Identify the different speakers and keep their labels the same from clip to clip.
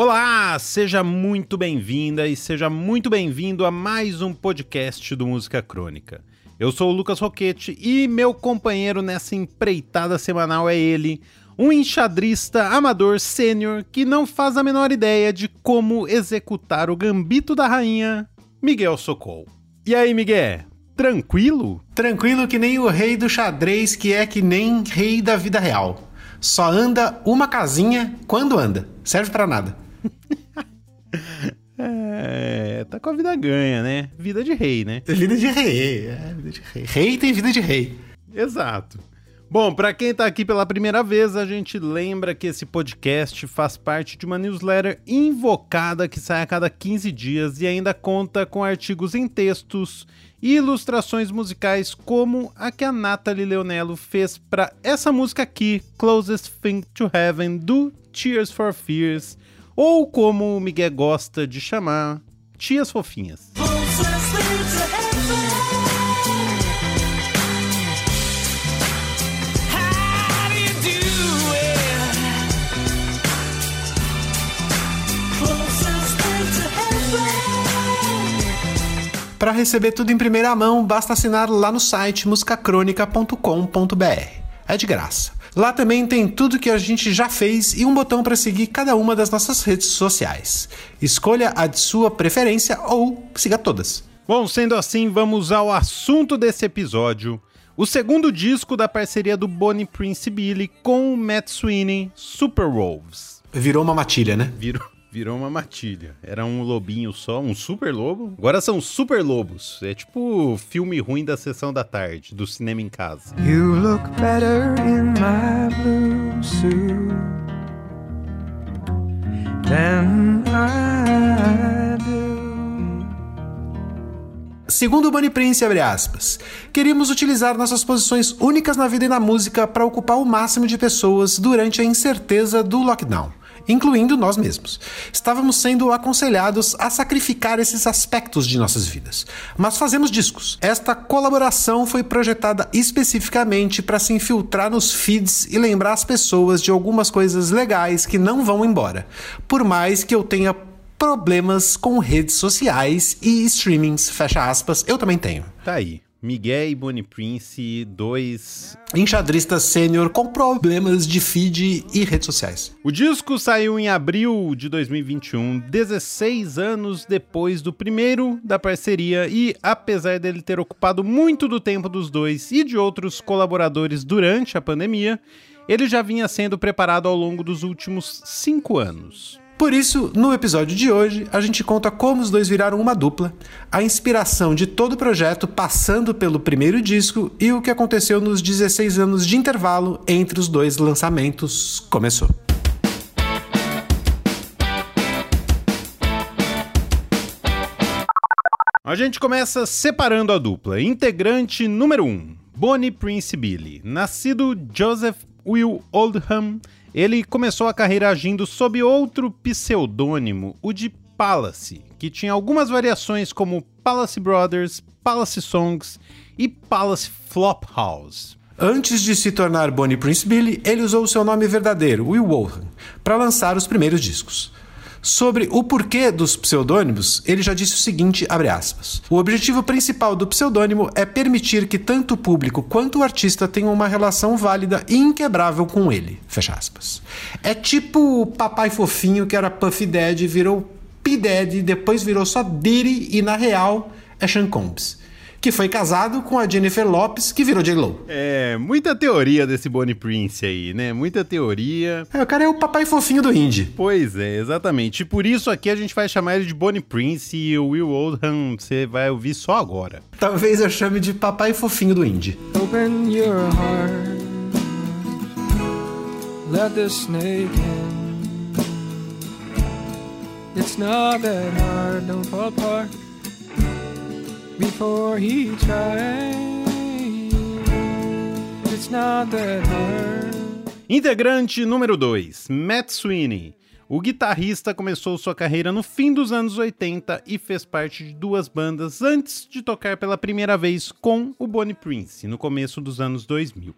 Speaker 1: Olá, seja muito bem-vinda e seja muito bem-vindo a mais um podcast do Música Crônica. Eu sou o Lucas Roquete e meu companheiro nessa empreitada semanal é ele, um enxadrista amador sênior que não faz a menor ideia de como executar o gambito da rainha, Miguel Socol. E aí, Miguel? Tranquilo?
Speaker 2: Tranquilo que nem o rei do xadrez, que é que nem rei da vida real. Só anda uma casinha quando anda. Serve para nada.
Speaker 1: é, tá com a vida ganha, né? Vida de rei, né?
Speaker 2: Vida de rei, é, vida de rei. Rei tem vida de rei.
Speaker 1: Exato. Bom, para quem tá aqui pela primeira vez, a gente lembra que esse podcast faz parte de uma newsletter invocada que sai a cada 15 dias e ainda conta com artigos em textos e ilustrações musicais como a que a Natalie Leonello fez para essa música aqui, Closest Thing to Heaven do Tears for Fears, ou como o Miguel gosta de chamar, tias fofinhas.
Speaker 2: Para receber tudo em primeira mão, basta assinar lá no site musicacronica.com.br. É de graça. Lá também tem tudo que a gente já fez e um botão para seguir cada uma das nossas redes sociais. Escolha a de sua preferência ou siga todas.
Speaker 1: Bom, sendo assim, vamos ao assunto desse episódio. O segundo disco da parceria do Bonnie Prince Billy com o Matt Sweeney, Super Wolves.
Speaker 2: Virou uma matilha, né?
Speaker 1: Virou. Virou uma matilha. Era um lobinho só, um super lobo. Agora são super lobos. É tipo filme ruim da sessão da tarde, do cinema em casa. You look better in my blue suit than
Speaker 2: I do. Segundo o Bunny Prince, abre aspas, queríamos utilizar nossas posições únicas na vida e na música para ocupar o máximo de pessoas durante a incerteza do lockdown incluindo nós mesmos. Estávamos sendo aconselhados a sacrificar esses aspectos de nossas vidas. Mas fazemos discos. Esta colaboração foi projetada especificamente para se infiltrar nos feeds e lembrar as pessoas de algumas coisas legais que não vão embora. Por mais que eu tenha problemas com redes sociais e streamings, fecha aspas, eu também tenho.
Speaker 1: Tá aí. Miguel e Bonnie Prince, dois
Speaker 2: enxadristas sênior com problemas de feed e redes sociais.
Speaker 1: O disco saiu em abril de 2021, 16 anos depois do primeiro da parceria, e apesar dele ter ocupado muito do tempo dos dois e de outros colaboradores durante a pandemia, ele já vinha sendo preparado ao longo dos últimos cinco anos.
Speaker 2: Por isso, no episódio de hoje, a gente conta como os dois viraram uma dupla, a inspiração de todo o projeto passando pelo primeiro disco e o que aconteceu nos 16 anos de intervalo entre os dois lançamentos começou.
Speaker 1: A gente começa separando a dupla. Integrante número 1, um, Bonnie Prince Billy. Nascido Joseph Will Oldham ele começou a carreira agindo sob outro pseudônimo, o de Palace, que tinha algumas variações como Palace Brothers, Palace Songs e Palace Flophouse.
Speaker 2: Antes de se tornar Bonnie Prince Billy, ele usou seu nome verdadeiro, Will Wolfen, para lançar os primeiros discos. Sobre o porquê dos pseudônimos, ele já disse o seguinte, aspas, O objetivo principal do pseudônimo é permitir que tanto o público quanto o artista tenham uma relação válida e inquebrável com ele, fecha aspas. É tipo o papai fofinho que era Puff Daddy, virou P Daddy, depois virou só Diddy e na real é Sean Combs que foi casado com a Jennifer Lopes, que virou J-Lo.
Speaker 1: É, muita teoria desse Bonnie Prince aí, né? Muita teoria.
Speaker 2: É, o cara é o papai fofinho do indie.
Speaker 1: Pois é, exatamente. E por isso aqui a gente vai chamar ele de Bonnie Prince e o Will Oldham você vai ouvir só agora.
Speaker 2: Talvez eu chame de papai fofinho do indie. Open your heart Let the snake in It's not that hard, don't fall apart before he.
Speaker 1: It's not that hard. Integrante número 2, Matt Sweeney. O guitarrista começou sua carreira no fim dos anos 80 e fez parte de duas bandas antes de tocar pela primeira vez com o Bonnie Prince, no começo dos anos 2000.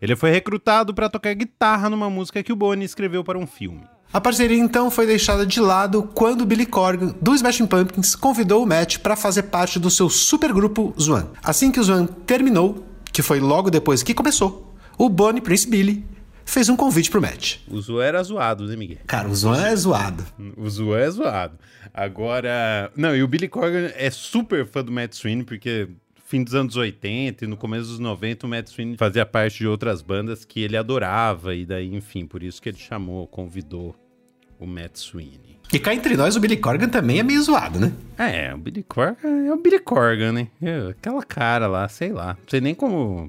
Speaker 1: Ele foi recrutado para tocar guitarra numa música que o Bonnie escreveu para um filme.
Speaker 2: A parceria então foi deixada de lado quando Billy Corgan, do Smashing Pumpkins, convidou o Matt para fazer parte do seu supergrupo Zwan. Assim que o Zwan terminou, que foi logo depois que começou, o Bonnie Prince Billy fez um convite pro Matt.
Speaker 1: O Zwan era zoado, né, Miguel?
Speaker 2: Cara, o Zwan é zoado.
Speaker 1: O Zwan é zoado. Agora. Não, e o Billy Corgan é super fã do Matt Sweeney, porque fim dos anos 80 e no começo dos 90 o Matt Sweeney fazia parte de outras bandas que ele adorava e daí, enfim, por isso que ele chamou, convidou o Matt Sweeney.
Speaker 2: E cá entre nós, o Billy Corgan também é meio zoado, né?
Speaker 1: É, o Billy Corgan é o Billy Corgan, né? É, aquela cara lá, sei lá. Não sei nem como.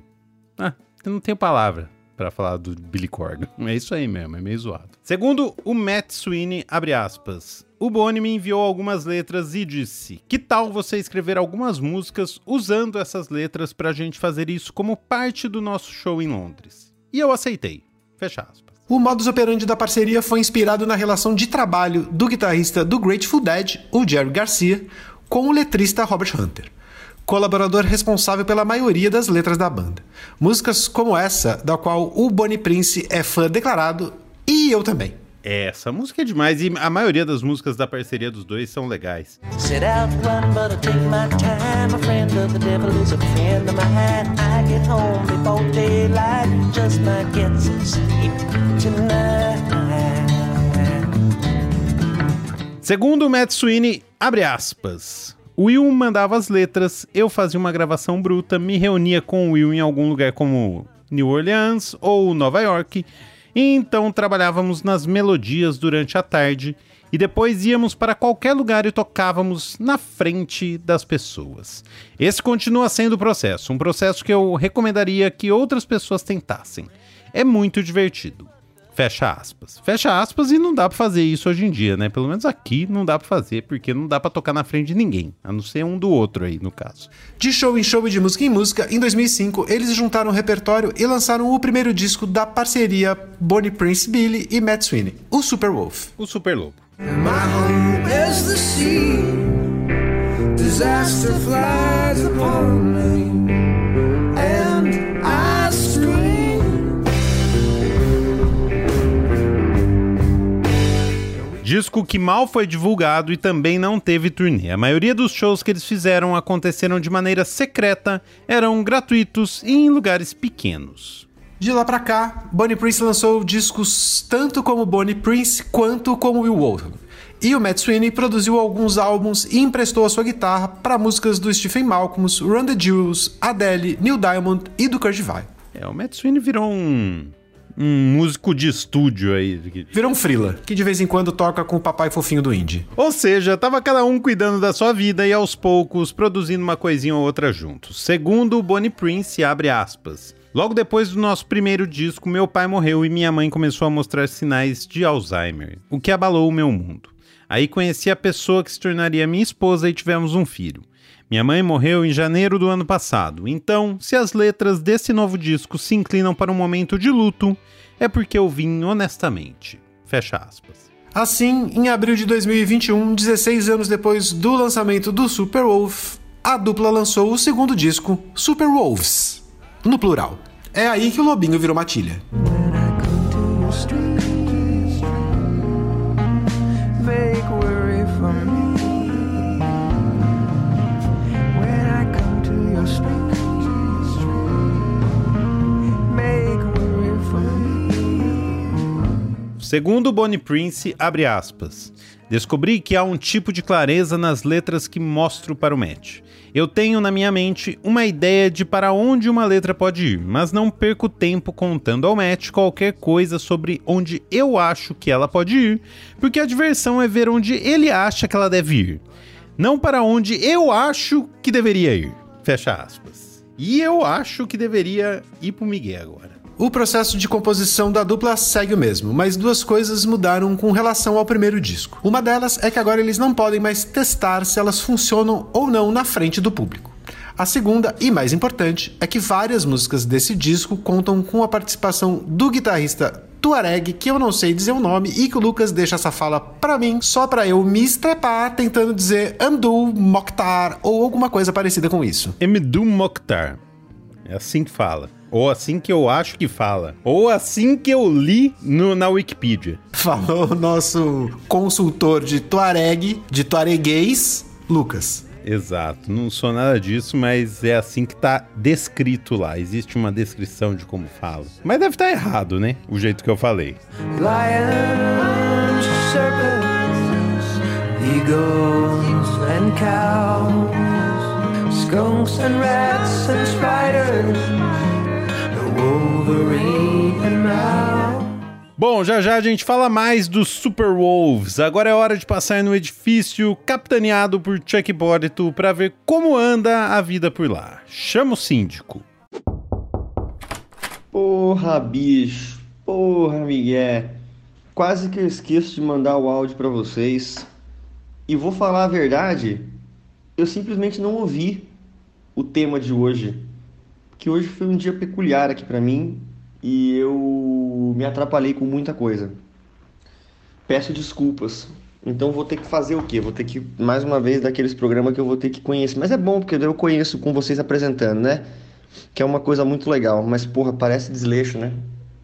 Speaker 1: Ah, eu não tenho palavra para falar do Billy Corgan. É isso aí mesmo, é meio zoado. Segundo o Matt Sweeney, abre aspas. O Boni me enviou algumas letras e disse: Que tal você escrever algumas músicas usando essas letras pra gente fazer isso como parte do nosso show em Londres? E eu aceitei. Fecha aspas.
Speaker 2: O modus operandi da parceria foi inspirado na relação de trabalho do guitarrista do Grateful Dead, o Jerry Garcia, com o letrista Robert Hunter, colaborador responsável pela maioria das letras da banda. Músicas como essa, da qual o Bonnie Prince é fã declarado, e eu também.
Speaker 1: Essa música é demais e a maioria das músicas da parceria dos dois são legais. Segundo Matt Sweeney, abre aspas. Will mandava as letras, eu fazia uma gravação bruta, me reunia com o Will em algum lugar como New Orleans ou Nova York então trabalhávamos nas melodias durante a tarde e depois íamos para qualquer lugar e tocávamos na frente das pessoas. Esse continua sendo o processo, um processo que eu recomendaria que outras pessoas tentassem. É muito divertido. Fecha aspas. Fecha aspas e não dá para fazer isso hoje em dia, né? Pelo menos aqui não dá para fazer, porque não dá para tocar na frente de ninguém, a não ser um do outro aí, no caso.
Speaker 2: De show em show e de música em música, em 2005 eles juntaram o repertório e lançaram o primeiro disco da parceria Bonnie Prince Billy e Matt Sweeney, o Super Wolf.
Speaker 1: O Super Lobo.
Speaker 2: Disaster
Speaker 1: Disco que mal foi divulgado e também não teve turnê. A maioria dos shows que eles fizeram aconteceram de maneira secreta, eram gratuitos e em lugares pequenos.
Speaker 2: De lá para cá, Bonnie Prince lançou discos tanto como Bonnie Prince quanto como Will Walton. E o Matt Sweeney produziu alguns álbuns e emprestou a sua guitarra para músicas do Stephen Malcolm, Run the Jewels, Adele, Neil Diamond e do Kurt Vai.
Speaker 1: É, o Matt Sweeney virou um um músico de estúdio aí.
Speaker 2: Virou um frila, que de vez em quando toca com o papai fofinho do indie.
Speaker 1: Ou seja, tava cada um cuidando da sua vida e aos poucos produzindo uma coisinha ou outra juntos. Segundo o Bonnie Prince, abre aspas. Logo depois do nosso primeiro disco, meu pai morreu e minha mãe começou a mostrar sinais de Alzheimer, o que abalou o meu mundo. Aí conheci a pessoa que se tornaria minha esposa e tivemos um filho. Minha mãe morreu em janeiro do ano passado, então, se as letras desse novo disco se inclinam para um momento de luto, é porque eu vim honestamente. Fecha aspas.
Speaker 2: Assim, em abril de 2021, 16 anos depois do lançamento do Super Wolf, a dupla lançou o segundo disco, Super Wolves, no plural. É aí que o lobinho virou matilha.
Speaker 1: Segundo Bonnie Prince, abre aspas, descobri que há um tipo de clareza nas letras que mostro para o Matt. Eu tenho na minha mente uma ideia de para onde uma letra pode ir, mas não perco tempo contando ao Matt qualquer coisa sobre onde eu acho que ela pode ir, porque a diversão é ver onde ele acha que ela deve ir, não para onde eu acho que deveria ir. Fecha aspas. E eu acho que deveria ir pro Miguel agora.
Speaker 2: O processo de composição da dupla segue o mesmo, mas duas coisas mudaram com relação ao primeiro disco. Uma delas é que agora eles não podem mais testar se elas funcionam ou não na frente do público. A segunda, e mais importante, é que várias músicas desse disco contam com a participação do guitarrista Tuareg, que eu não sei dizer o nome, e que o Lucas deixa essa fala pra mim, só pra eu me estrepar tentando dizer Amdul Mokhtar ou alguma coisa parecida com isso.
Speaker 1: Amdul Mokhtar. É assim que fala. Ou assim que eu acho que fala. Ou assim que eu li no, na Wikipedia.
Speaker 2: Falou o nosso consultor de Tuareg, de Tuareguês, Lucas.
Speaker 1: Exato, não sou nada disso, mas é assim que tá descrito lá. Existe uma descrição de como fala. Mas deve estar tá errado, né? O jeito que eu falei. Lions, serpents, eagles and cows, skunks and rats and spiders. Bom, já já a gente fala mais dos Super Wolves. Agora é hora de passar no edifício capitaneado por Chuck Borito para ver como anda a vida por lá. Chama o síndico.
Speaker 3: Porra, bicho. Porra, Miguel. Quase que eu esqueço de mandar o áudio para vocês. E vou falar a verdade, eu simplesmente não ouvi o tema de hoje. Que hoje foi um dia peculiar aqui para mim e eu me atrapalhei com muita coisa. Peço desculpas. Então vou ter que fazer o quê? Vou ter que, mais uma vez, daqueles programas que eu vou ter que conhecer. Mas é bom, porque eu conheço com vocês apresentando, né? Que é uma coisa muito legal. Mas, porra, parece desleixo, né?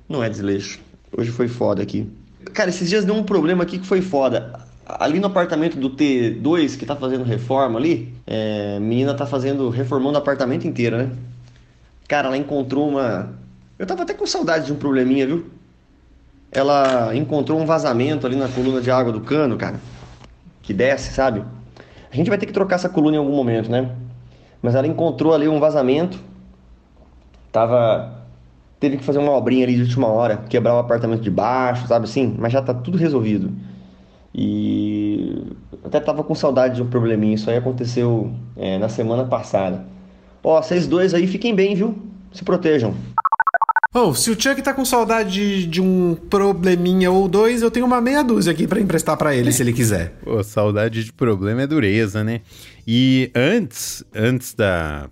Speaker 3: Não é desleixo. Hoje foi foda aqui. Cara, esses dias deu um problema aqui que foi foda. Ali no apartamento do T2, que tá fazendo reforma ali, é, menina tá fazendo, reformando o apartamento inteiro, né? Cara, ela encontrou uma, eu tava até com saudade de um probleminha, viu? Ela encontrou um vazamento ali na coluna de água do cano, cara. Que desce, sabe? A gente vai ter que trocar essa coluna em algum momento, né? Mas ela encontrou ali um vazamento. Tava. Teve que fazer uma obrinha ali de última hora, quebrar o apartamento de baixo, sabe assim? Mas já tá tudo resolvido. E até tava com saudade de um probleminha. Isso aí aconteceu é, na semana passada. Ó, vocês dois aí fiquem bem, viu? Se protejam.
Speaker 2: Oh, se o Chuck tá com saudade de um probleminha ou dois, eu tenho uma meia dúzia aqui para emprestar para ele, se ele quiser.
Speaker 1: Pô, saudade de problema é dureza, né? E antes, antes da,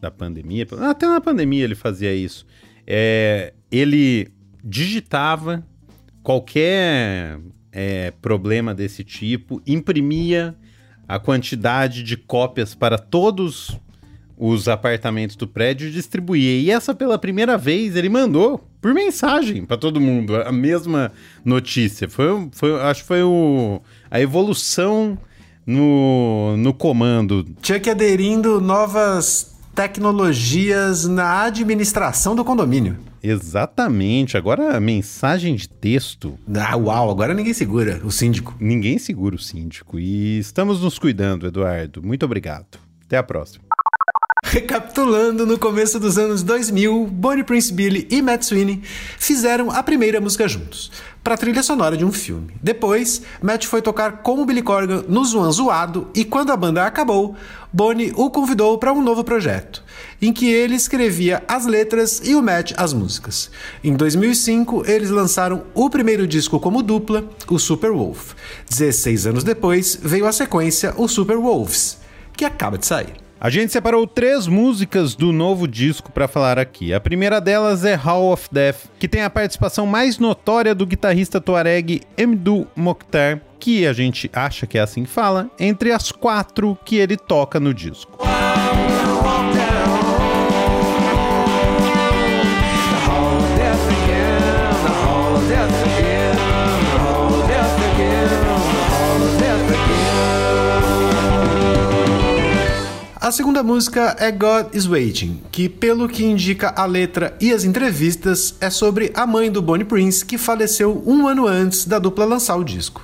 Speaker 1: da pandemia, até na pandemia ele fazia isso. É, ele digitava qualquer é, problema desse tipo, imprimia a quantidade de cópias para todos os apartamentos do prédio e distribuía. E essa, pela primeira vez, ele mandou por mensagem para todo mundo a mesma notícia. Foi, foi, acho que foi o, a evolução no, no comando.
Speaker 2: Chuck aderindo novas tecnologias na administração do condomínio.
Speaker 1: Exatamente. Agora, mensagem de texto.
Speaker 2: Ah, uau, agora ninguém segura o síndico.
Speaker 1: Ninguém segura o síndico. E estamos nos cuidando, Eduardo. Muito obrigado. Até a próxima.
Speaker 2: Recapitulando, no começo dos anos 2000, Bonnie Prince Billy e Matt Sweeney fizeram a primeira música juntos, para a trilha sonora de um filme. Depois, Matt foi tocar com o Billy Corgan no Zoan Zoado e quando a banda acabou, Bonnie o convidou para um novo projeto, em que ele escrevia as letras e o Matt as músicas. Em 2005, eles lançaram o primeiro disco como dupla, o Super Wolf. 16 anos depois, veio a sequência, o Super Wolves, que acaba de sair.
Speaker 1: A gente separou três músicas do novo disco para falar aqui. A primeira delas é Hall of Death, que tem a participação mais notória do guitarrista tuareg Mdu Mokhtar, que a gente acha que é assim que fala, entre as quatro que ele toca no disco.
Speaker 2: A segunda música é God is Waiting, que, pelo que indica a letra e as entrevistas, é sobre a mãe do Bonnie Prince que faleceu um ano antes da dupla lançar o disco.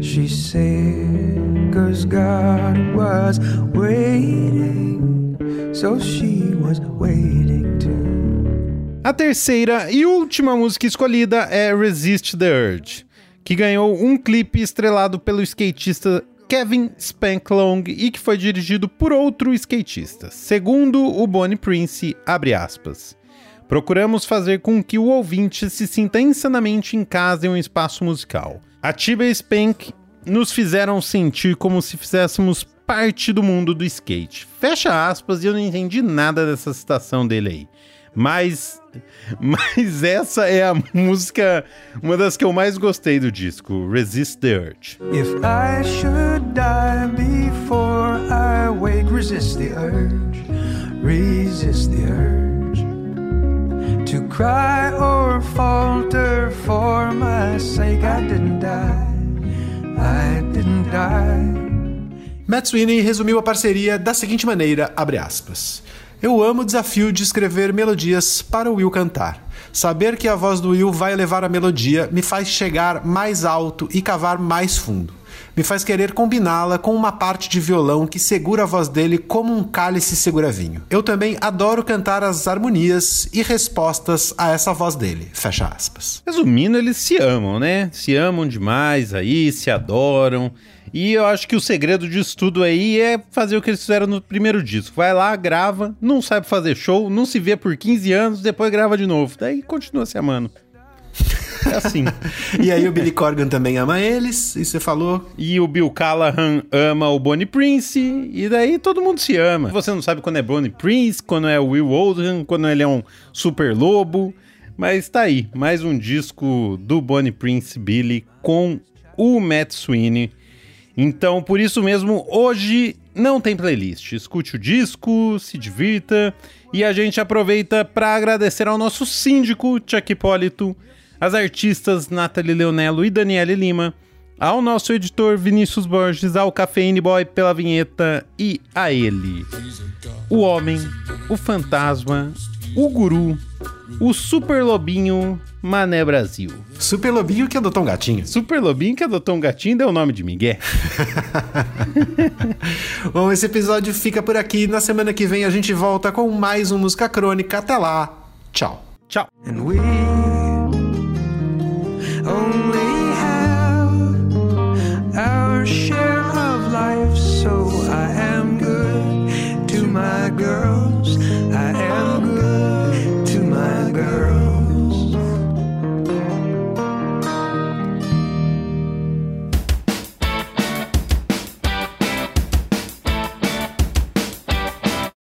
Speaker 2: She said, cause God was waiting. So she was waiting.
Speaker 1: A terceira e última música escolhida é Resist the Urge, que ganhou um clipe estrelado pelo skatista Kevin Spanklong e que foi dirigido por outro skatista. Segundo o Bonnie Prince, abre aspas. Procuramos fazer com que o ouvinte se sinta insanamente em casa em um espaço musical. A Tiba e Spank nos fizeram sentir como se fizéssemos parte do mundo do skate. Fecha aspas, e eu não entendi nada dessa citação dele aí. Mas, mas essa é a música, uma das que eu mais gostei do disco, Resist the Urge. If I should die before I wake, resist the urge, resist the urge to cry or falter for my sake. I didn't die, I didn't die.
Speaker 2: Matt Sweeney resumiu a parceria da seguinte maneira, aspas. Eu amo o desafio de escrever melodias para o Will cantar. Saber que a voz do Will vai levar a melodia me faz chegar mais alto e cavar mais fundo. Me faz querer combiná-la com uma parte de violão que segura a voz dele como um cálice segura vinho. Eu também adoro cantar as harmonias e respostas a essa voz dele. Fecha aspas.
Speaker 1: Resumindo, eles se amam, né? Se amam demais aí, se adoram. E eu acho que o segredo disso tudo aí é fazer o que eles fizeram no primeiro disco. Vai lá, grava, não sabe fazer show, não se vê por 15 anos, depois grava de novo. Daí continua se amando. É assim.
Speaker 2: e aí o Billy Corgan também ama eles, e você falou.
Speaker 1: E o Bill Callahan ama o Bonnie Prince, e daí todo mundo se ama. Você não sabe quando é Bonnie Prince, quando é Will Oldham, quando ele é um super lobo. Mas tá aí, mais um disco do Bonnie Prince Billy com o Matt Sweeney então, por isso mesmo, hoje não tem playlist. Escute o disco, se divirta e a gente aproveita para agradecer ao nosso síndico, Chuck Hipólito, às artistas Nathalie Leonello e Daniele Lima, ao nosso editor Vinícius Borges, ao Cafeine Boy pela vinheta e a ele, o homem, o fantasma, o guru, o super lobinho Mané Brasil.
Speaker 2: Super Lobinho que adotou um gatinho.
Speaker 1: Super Lobinho que adotou um gatinho deu o nome de Miguel.
Speaker 2: Bom, esse episódio fica por aqui. Na semana que vem a gente volta com mais um Música Crônica. Até lá. Tchau.
Speaker 1: Tchau.